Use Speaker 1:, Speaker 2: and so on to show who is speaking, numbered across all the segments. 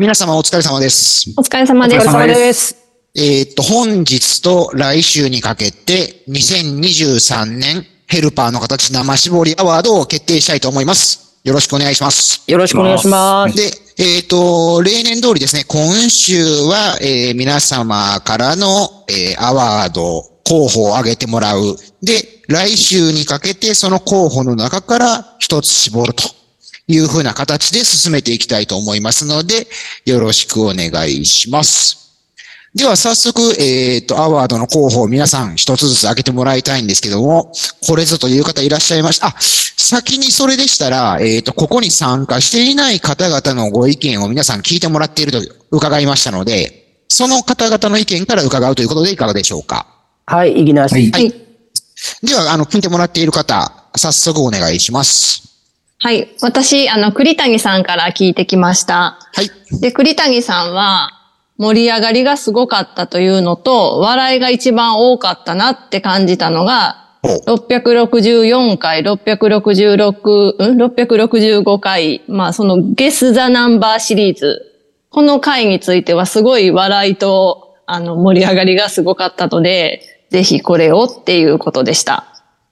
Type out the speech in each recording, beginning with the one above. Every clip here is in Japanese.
Speaker 1: 皆様お疲れ様です。
Speaker 2: お疲れ様です。
Speaker 3: お疲れ様です。
Speaker 1: えーっと、本日と来週にかけて、2023年ヘルパーの形生絞りアワードを決定したいと思います。よろしくお願いします。
Speaker 3: よろしくお願いします。
Speaker 1: で、えっ、と、例年通りですね、今週は、えー皆様からの、えーアワード、候補を挙げてもらう。で、来週にかけてその候補の中から一つ絞るというふうな形で進めていきたいと思いますので、よろしくお願いします。では早速、えっ、と、アワードの候補を皆さん一つずつ挙げてもらいたいんですけども、これぞという方いらっしゃいました。あ、先にそれでしたら、えっ、と、ここに参加していない方々のご意見を皆さん聞いてもらっていると伺いましたので、その方々の意見から伺うということでいかがでしょうか？
Speaker 3: はい、いきなし。
Speaker 4: はい
Speaker 1: はい。では、あの、聞いてもらっている方、早速お願いします。
Speaker 2: はい。私、あの、栗谷さんから聞いてきました。
Speaker 1: はい。
Speaker 2: で、栗谷さんは、盛り上がりがすごかったというのと、笑いが一番多かったなって感じたのが、
Speaker 1: ほう
Speaker 2: 664回、666、うん ?665 回、まあそのゲス・ザ・ナンバーシリーズ。この回についてはすごい笑いと、あの、盛り上がりがすごかったので、ぜひこれをっていうことでした。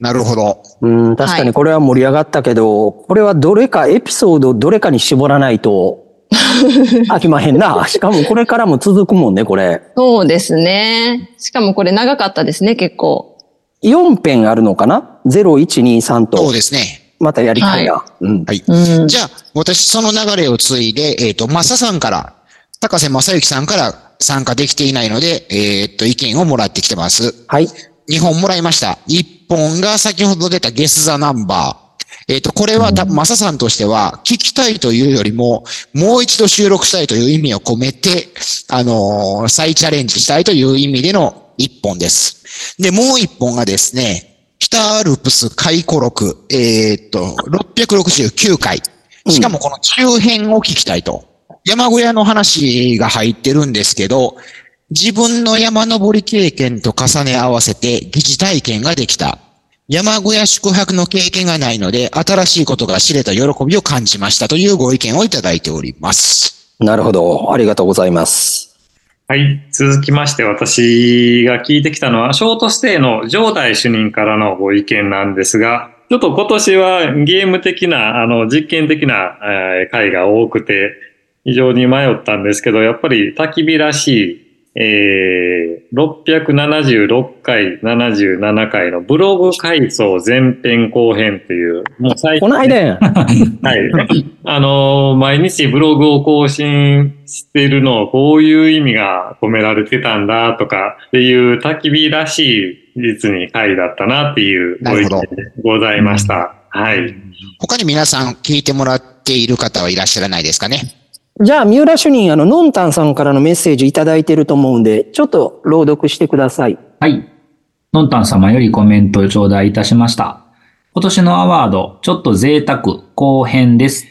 Speaker 1: なるほど。
Speaker 3: うん、確かにこれは盛り上がったけど、これはどれか、エピソードどれかに絞らないと、飽きまへんな。しかもこれからも続くもんね、これ。
Speaker 2: そうですね。しかもこれ長かったですね、結構。
Speaker 3: 4編あるのかな ?0、1、2、3
Speaker 1: そう
Speaker 3: と。
Speaker 1: ですね。
Speaker 3: またやりたいな。うん。
Speaker 1: はい。
Speaker 2: うん。
Speaker 1: じゃあ、私その流れを継いで、えっ、と、マサさんから、高瀬正幸さんから参加できていないので、えっ、と、意見をもらってきてます。
Speaker 3: はい。
Speaker 1: 2本もらいました。1本が先ほど出たゲスザナンバー。えっ、と、これはた、マサさんとしては、聞きたいというよりも、もう一度収録したいという意味を込めて、あのー再チャレンジしたいという意味での1本です。で、もう1本がですね、北アルプス回顧録、えっ、と、669回。しかもこの中編を聞きたいと。山小屋の話が入ってるんですけど、自分の山登り経験と重ね合わせて疑似体験ができた。山小屋宿泊の経験がないので、新しいことが知れた喜びを感じましたというご意見をいただいております。
Speaker 3: なるほど。ありがとうございます。
Speaker 4: はい。続きまして、私が聞いてきたのは、ショートステイの上代主任からのご意見なんですが、ちょっと今年はゲーム的な、あの、実験的な、えー回が多くて、非常に迷ったんですけど、やっぱり焚き火らしい、えー、676回、77回のブログ改装前編後編という、もう最
Speaker 3: この間やん。
Speaker 4: はい。あのー毎日ブログを更新しているのをこういう意味が込められてたんだとかっていう焚き火らしい実に回だったなっていうご意見でございました。はい。
Speaker 1: 他に皆さん聞いてもらっている方はいらっしゃらないですかね？
Speaker 3: じゃあ、三浦主任、あの、のんたんさんからのメッセージいただいてると思うんで、ちょっと朗読してください。
Speaker 5: はい。のんたん様よりコメントを頂戴いたしました。今年のアワード、ちょっと贅沢後編です。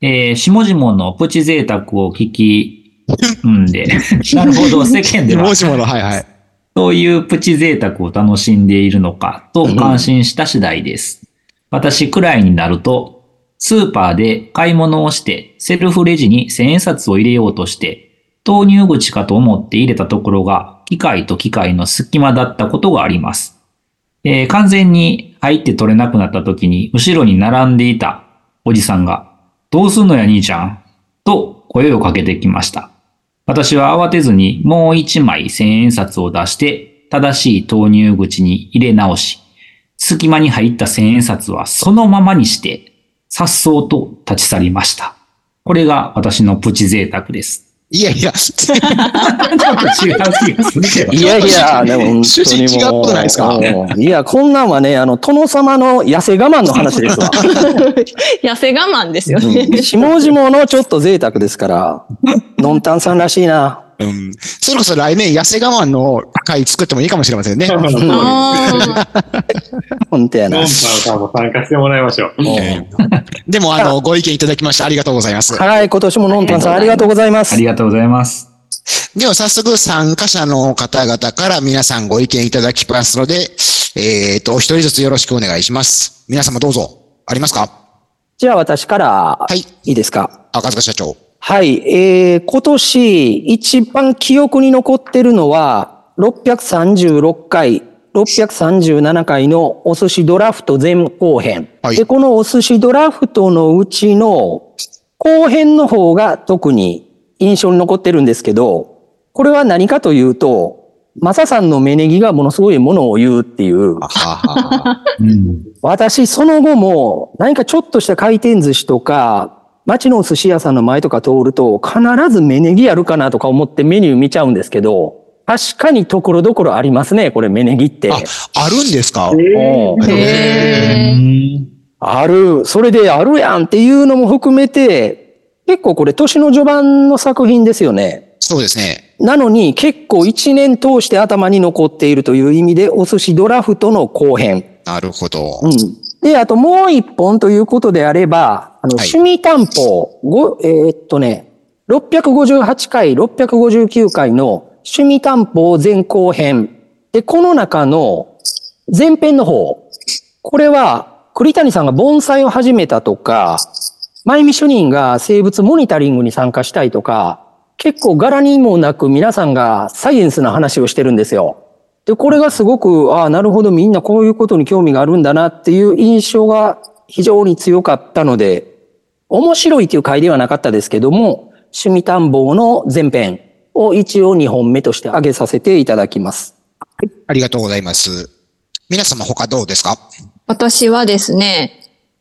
Speaker 5: えー、下々のプチ贅沢を聞き、うんで、なるほど、世間では
Speaker 1: もしもの、はいはい。
Speaker 5: そういうプチ贅沢を楽しんでいるのかと感心した次第です。私くらいになると、スーパーで買い物をしてセルフレジに千円札を入れようとして、投入口かと思って入れたところが機械と機械の隙間だったことがあります。えー完全に入って取れなくなった時に後ろに並んでいたおじさんが、どうすんのや兄ちゃん？と声をかけてきました。私は慌てずにもう一枚千円札を出して正しい投入口に入れ直し、隙間に入った千円札はそのままにして、颯爽と立ち去りました。これが私のプチ贅沢です。
Speaker 1: いやいや、
Speaker 5: ちょっと違う気がするけど。
Speaker 3: いやいや、でも本当に
Speaker 1: 違うことないですか？
Speaker 3: うんいや、こんなんはね、あの、殿様の痩せ我慢の話ですわ。
Speaker 2: 痩せ我慢ですよね。
Speaker 3: うん下々のちょっと贅沢ですから、のんたんさんらしいな。
Speaker 1: うん。それこそ来年痩せ我慢の会作ってもいいかもしれませんね。
Speaker 2: あ
Speaker 3: 本当やな
Speaker 4: ノン。パンさんも参加してもらいましょう。
Speaker 1: でも、あの、ご意見いただきましてありがとうございます。
Speaker 3: はい、今年ものんたんさんありがとうございます
Speaker 5: あり。がとうございます。
Speaker 1: では早速参加者の方々から皆さんご意見いただきますので、えっ、と、お一人ずつよろしくお願いします。皆様どうぞ。ありますか？
Speaker 3: じゃあ私から、
Speaker 1: はい。
Speaker 3: いいですか？
Speaker 1: 赤塚社長。
Speaker 3: はい。えー、今年一番記憶に残ってるのは、636回、637回のお寿司ドラフト前後編。
Speaker 1: はい
Speaker 3: で、このお寿司ドラフトのうちの後編の方が特に印象に残ってるんですけど、これは何かというと、マサさんの芽ネギがものすごいものを言うっていう。私、その後も、何かちょっとした回転寿司とか、街のお寿司屋さんの前とか通ると、必ず芽ネギあるかなとか思ってメニュー見ちゃうんですけど、確かにところどころありますね、これ芽ネギって。
Speaker 1: あ、あるんですか？
Speaker 3: うん
Speaker 2: へー。
Speaker 3: ある。それであるやんっていうのも含めて、結構これ年の序盤の作品ですよね。
Speaker 1: そうですね。
Speaker 3: なのに結構一年通して頭に残っているという意味で、お寿司ドラフトの後編。
Speaker 1: なるほど。
Speaker 3: うん。で、あともう一本ということであれば、あの、
Speaker 1: はい
Speaker 3: 趣味担保、ご、えーっとね、658回、659回の趣味担保前後編。で、この中の前編の方、これは栗谷さんが盆栽を始めたとか、前見主任が生物モニタリングに参加したいとか、結構柄にもなく皆さんがサイエンスな話をしてるんですよ。で、これがすごく、ああ、なるほど、みんなこういうことに興味があるんだなっていう印象が非常に強かったので、面白いという回ではなかったですけども、趣味探訪の前編を一応2本目として挙げさせていただきます。
Speaker 1: ありがとうございます。皆様他どうですか？
Speaker 2: 私はですね、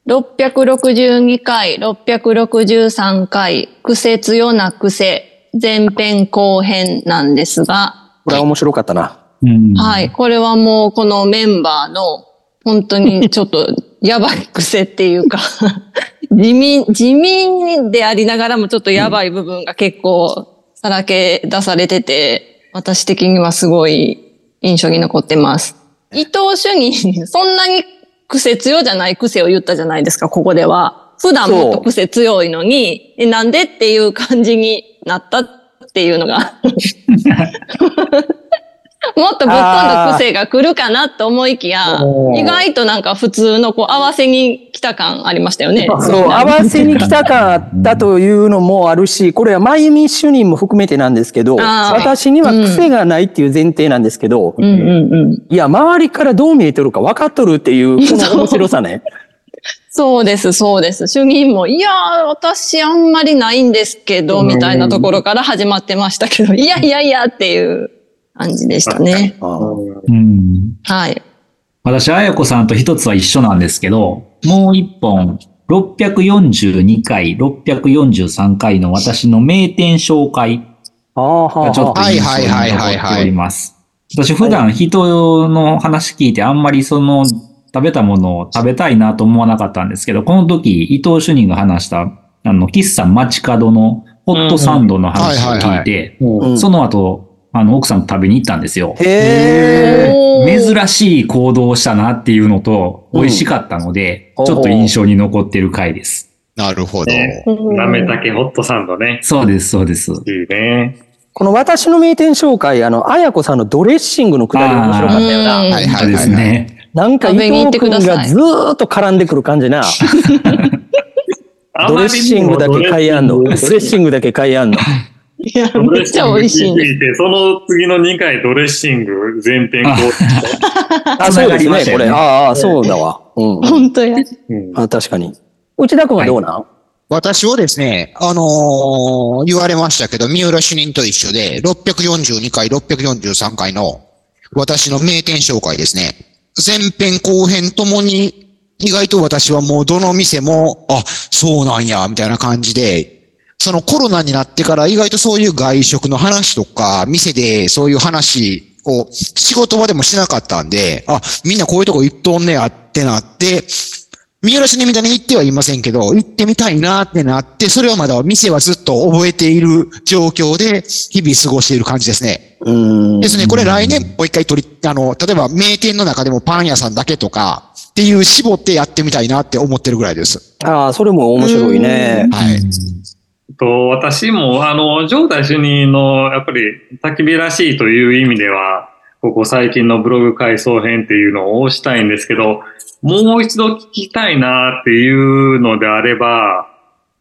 Speaker 2: 662回、663回、癖強な癖、前編後編なんですが、
Speaker 3: これは面白かったな。
Speaker 5: うん。
Speaker 2: はい。これはもうこのメンバーの本当に ちょっとやばい癖っていうか、地味、地味でありながらもちょっとやばい部分が結構さらけ出されてて、私的にはすごい印象に残ってます。伊藤主任、そんなに癖強じゃない癖を言ったじゃないですか、ここでは。普段もっと癖強いのに、えなんでっていう感じになったっていうのが。もっとぶっ飛んだ癖が来るかなと思いきや意外となんか普通のこう合わせに来た感ありましたよね。
Speaker 3: そう、合わせに来たかったというのもあるし、これはマユミ主任も含めてなんですけど、私には癖がないっていう前提なんですけど、
Speaker 2: うんうんうん。
Speaker 3: いや、周りからどう見えてるか分かっとるっていう、この面白さね。
Speaker 2: そうです、そうです。主任も、いやー、私あんまりないんですけど、みたいなところから始まってましたけど、いやいやいやっていう感じでしたね。
Speaker 5: うん。
Speaker 2: はい。
Speaker 5: 私、あやこさんと一つは一緒なんですけど、もう一本、642回、643回の私の名店紹介
Speaker 3: ああ、は
Speaker 5: がちょっと
Speaker 1: はい
Speaker 5: 印象に
Speaker 1: はいはいはい
Speaker 5: 残っております。私、普段人の話聞いてあんまりその食べたものを食べたいなと思わなかったんですけど、この時、伊藤主任が話した、あの、喫茶街角のホットサンドの話を聞いて、
Speaker 3: うん
Speaker 5: その後、あの、奥さんと食べに行ったんですよ。
Speaker 3: へ
Speaker 5: 珍しい行動をしたなっていうのと、美味しかったので、
Speaker 3: うん
Speaker 5: ちょっと印象に残ってる回です。
Speaker 1: なるほど。
Speaker 4: ねなめたけホットサンドね。
Speaker 5: そうです、そうです。
Speaker 4: いいね。
Speaker 3: この私の名店紹介、あの、あやこさんのドレッシングのくだり面白かったよ
Speaker 2: あ
Speaker 3: な。
Speaker 2: ー
Speaker 1: はいはい
Speaker 5: そうですね。
Speaker 3: なんか伊藤君がずーっと絡んでくる感じな。ドレッシングだけ買いあんの。ドレッシングだけ買いあんの。
Speaker 2: いや、めっちゃ美味しい
Speaker 4: その次の2回ドレッシング前編後
Speaker 3: あ、そうですね、これ。ああ、そうだわ。うん。
Speaker 2: 本当や。
Speaker 4: うん
Speaker 3: あ確かに。内田君はどうなん、
Speaker 1: 私はですね、あのー言われましたけど、三浦主任と一緒で、642回、643回の私の名店紹介ですね。前編後編ともに、意外と私はもうどの店も、あ、そうなんや、みたいな感じで、そのコロナになってから意外とそういう外食の話とか、店でそういう話を仕事場でもしなかったんで、あ、みんなこういうとこ行っとんねやってなって、三浦市にみたいに行ってはいませんけど、行ってみたいなってなって、それはまだ店はずっと覚えている状況で、日々過ごしている感じですね。ですね、これ来年もう一回取り、あの、例えば名店の中でもパン屋さんだけとか、っていう絞ってやってみたいなって思ってるぐらいです。
Speaker 3: ああ、それも面白いね。
Speaker 1: はい。
Speaker 4: と、私も、あの、上代主任の、やっぱり、焚き火らしいという意味では、ここ最近のブログ回想編っていうのを押したいんですけど、もう一度聞きたいなっていうのであれば、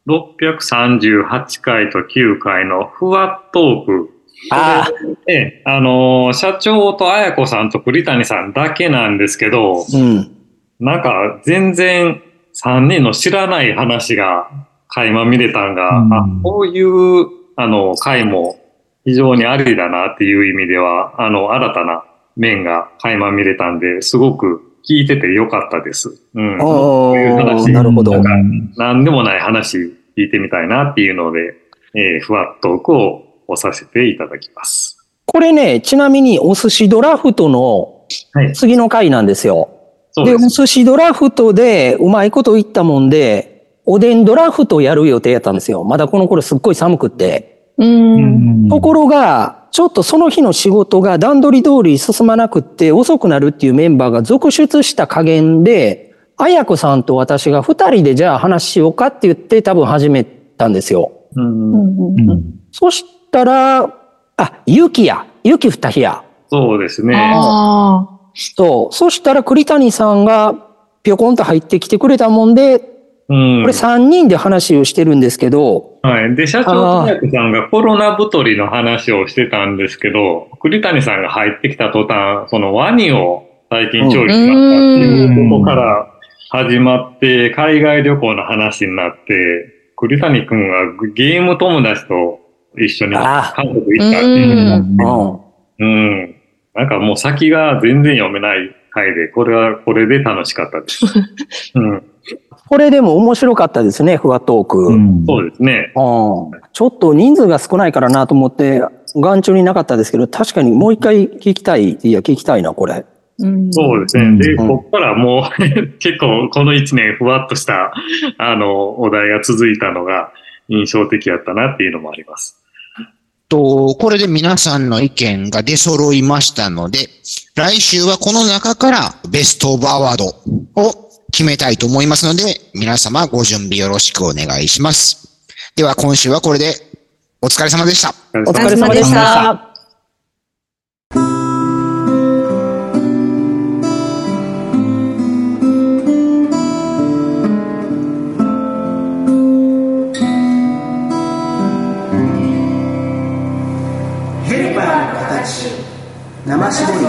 Speaker 4: 638回と9回のふわっトーク。
Speaker 3: ああ、
Speaker 4: ええ、あのー社長と綾子さんと栗谷さんだけなんですけど、
Speaker 3: うん。
Speaker 4: なんか全然3人の知らない話が垣間見れたんが、
Speaker 5: うん
Speaker 4: あ、こういう、あの、回も非常にありだなっていう意味では、あの、新たな面が垣間見れたんで、すごく聞いててよかったです。うん。
Speaker 3: あ
Speaker 4: そういう
Speaker 3: あ、
Speaker 4: 話
Speaker 3: なるほど。
Speaker 4: なんかなんでもない話聞いてみたいなっていうので、えーふわっとトークを押させていただきます。
Speaker 3: これね、ちなみにお寿司ドラフトの
Speaker 4: はい。
Speaker 3: 次の回なんですよ。で、
Speaker 4: そうです。
Speaker 3: お寿司ドラフトでうまいこと言ったもんで、おでんドラフトやる予定やったんですよ。まだこの頃すっごい寒くって。
Speaker 2: うん。
Speaker 3: ところが、ちょっとその日の仕事が段取り通り進まなくって遅くなるっていうメンバーが続出した加減で、綾子さんと私が二人でじゃあ話しようかって言って多分始めたんですよ。
Speaker 4: うん
Speaker 5: うん
Speaker 3: そしたら、あ、ゆきや。ゆき二日や。
Speaker 4: そうですね。
Speaker 2: ああ。
Speaker 3: そう。そしたら栗谷さんがぴょこんと入ってきてくれたもんで、
Speaker 4: うん
Speaker 3: これ三人で話をしてるんですけど、
Speaker 4: はい。で、社長とさんがコロナ太りの話をしてたんですけど、栗谷さんが入ってきた途端、そのワニを最近調理しましたっていうとこから始まって、海外旅行の話になって、栗谷くんがゲーム友達と一緒に
Speaker 3: あ
Speaker 4: 韓国行ったっていうの。
Speaker 3: うん。
Speaker 4: なんかもう先が全然読めない回で、これはこれで楽しかったです。うん。
Speaker 3: これでも面白かったですね、ふわトーク。
Speaker 4: そうですね。
Speaker 3: ちょっと人数が少ないからなと思って、眼中になかったですけど、確かにもう一回聞きたい。いや、聞きたいな、これ。
Speaker 2: うん
Speaker 4: そうですね。
Speaker 5: うん
Speaker 4: で、
Speaker 3: うん
Speaker 4: こっからもう 結構この一年ふわっとした、あの、お題が続いたのが印象的やったなっていうのもあります。
Speaker 1: と、これで皆さんの意見が出揃いましたので、来週はこの中からベストオブアワードを決めたいと思いますので、皆様ご準備よろしくお願いします。では今週はこれでお疲れ様でした。
Speaker 3: お疲れ様でした。
Speaker 6: ヘルパーの形生絞り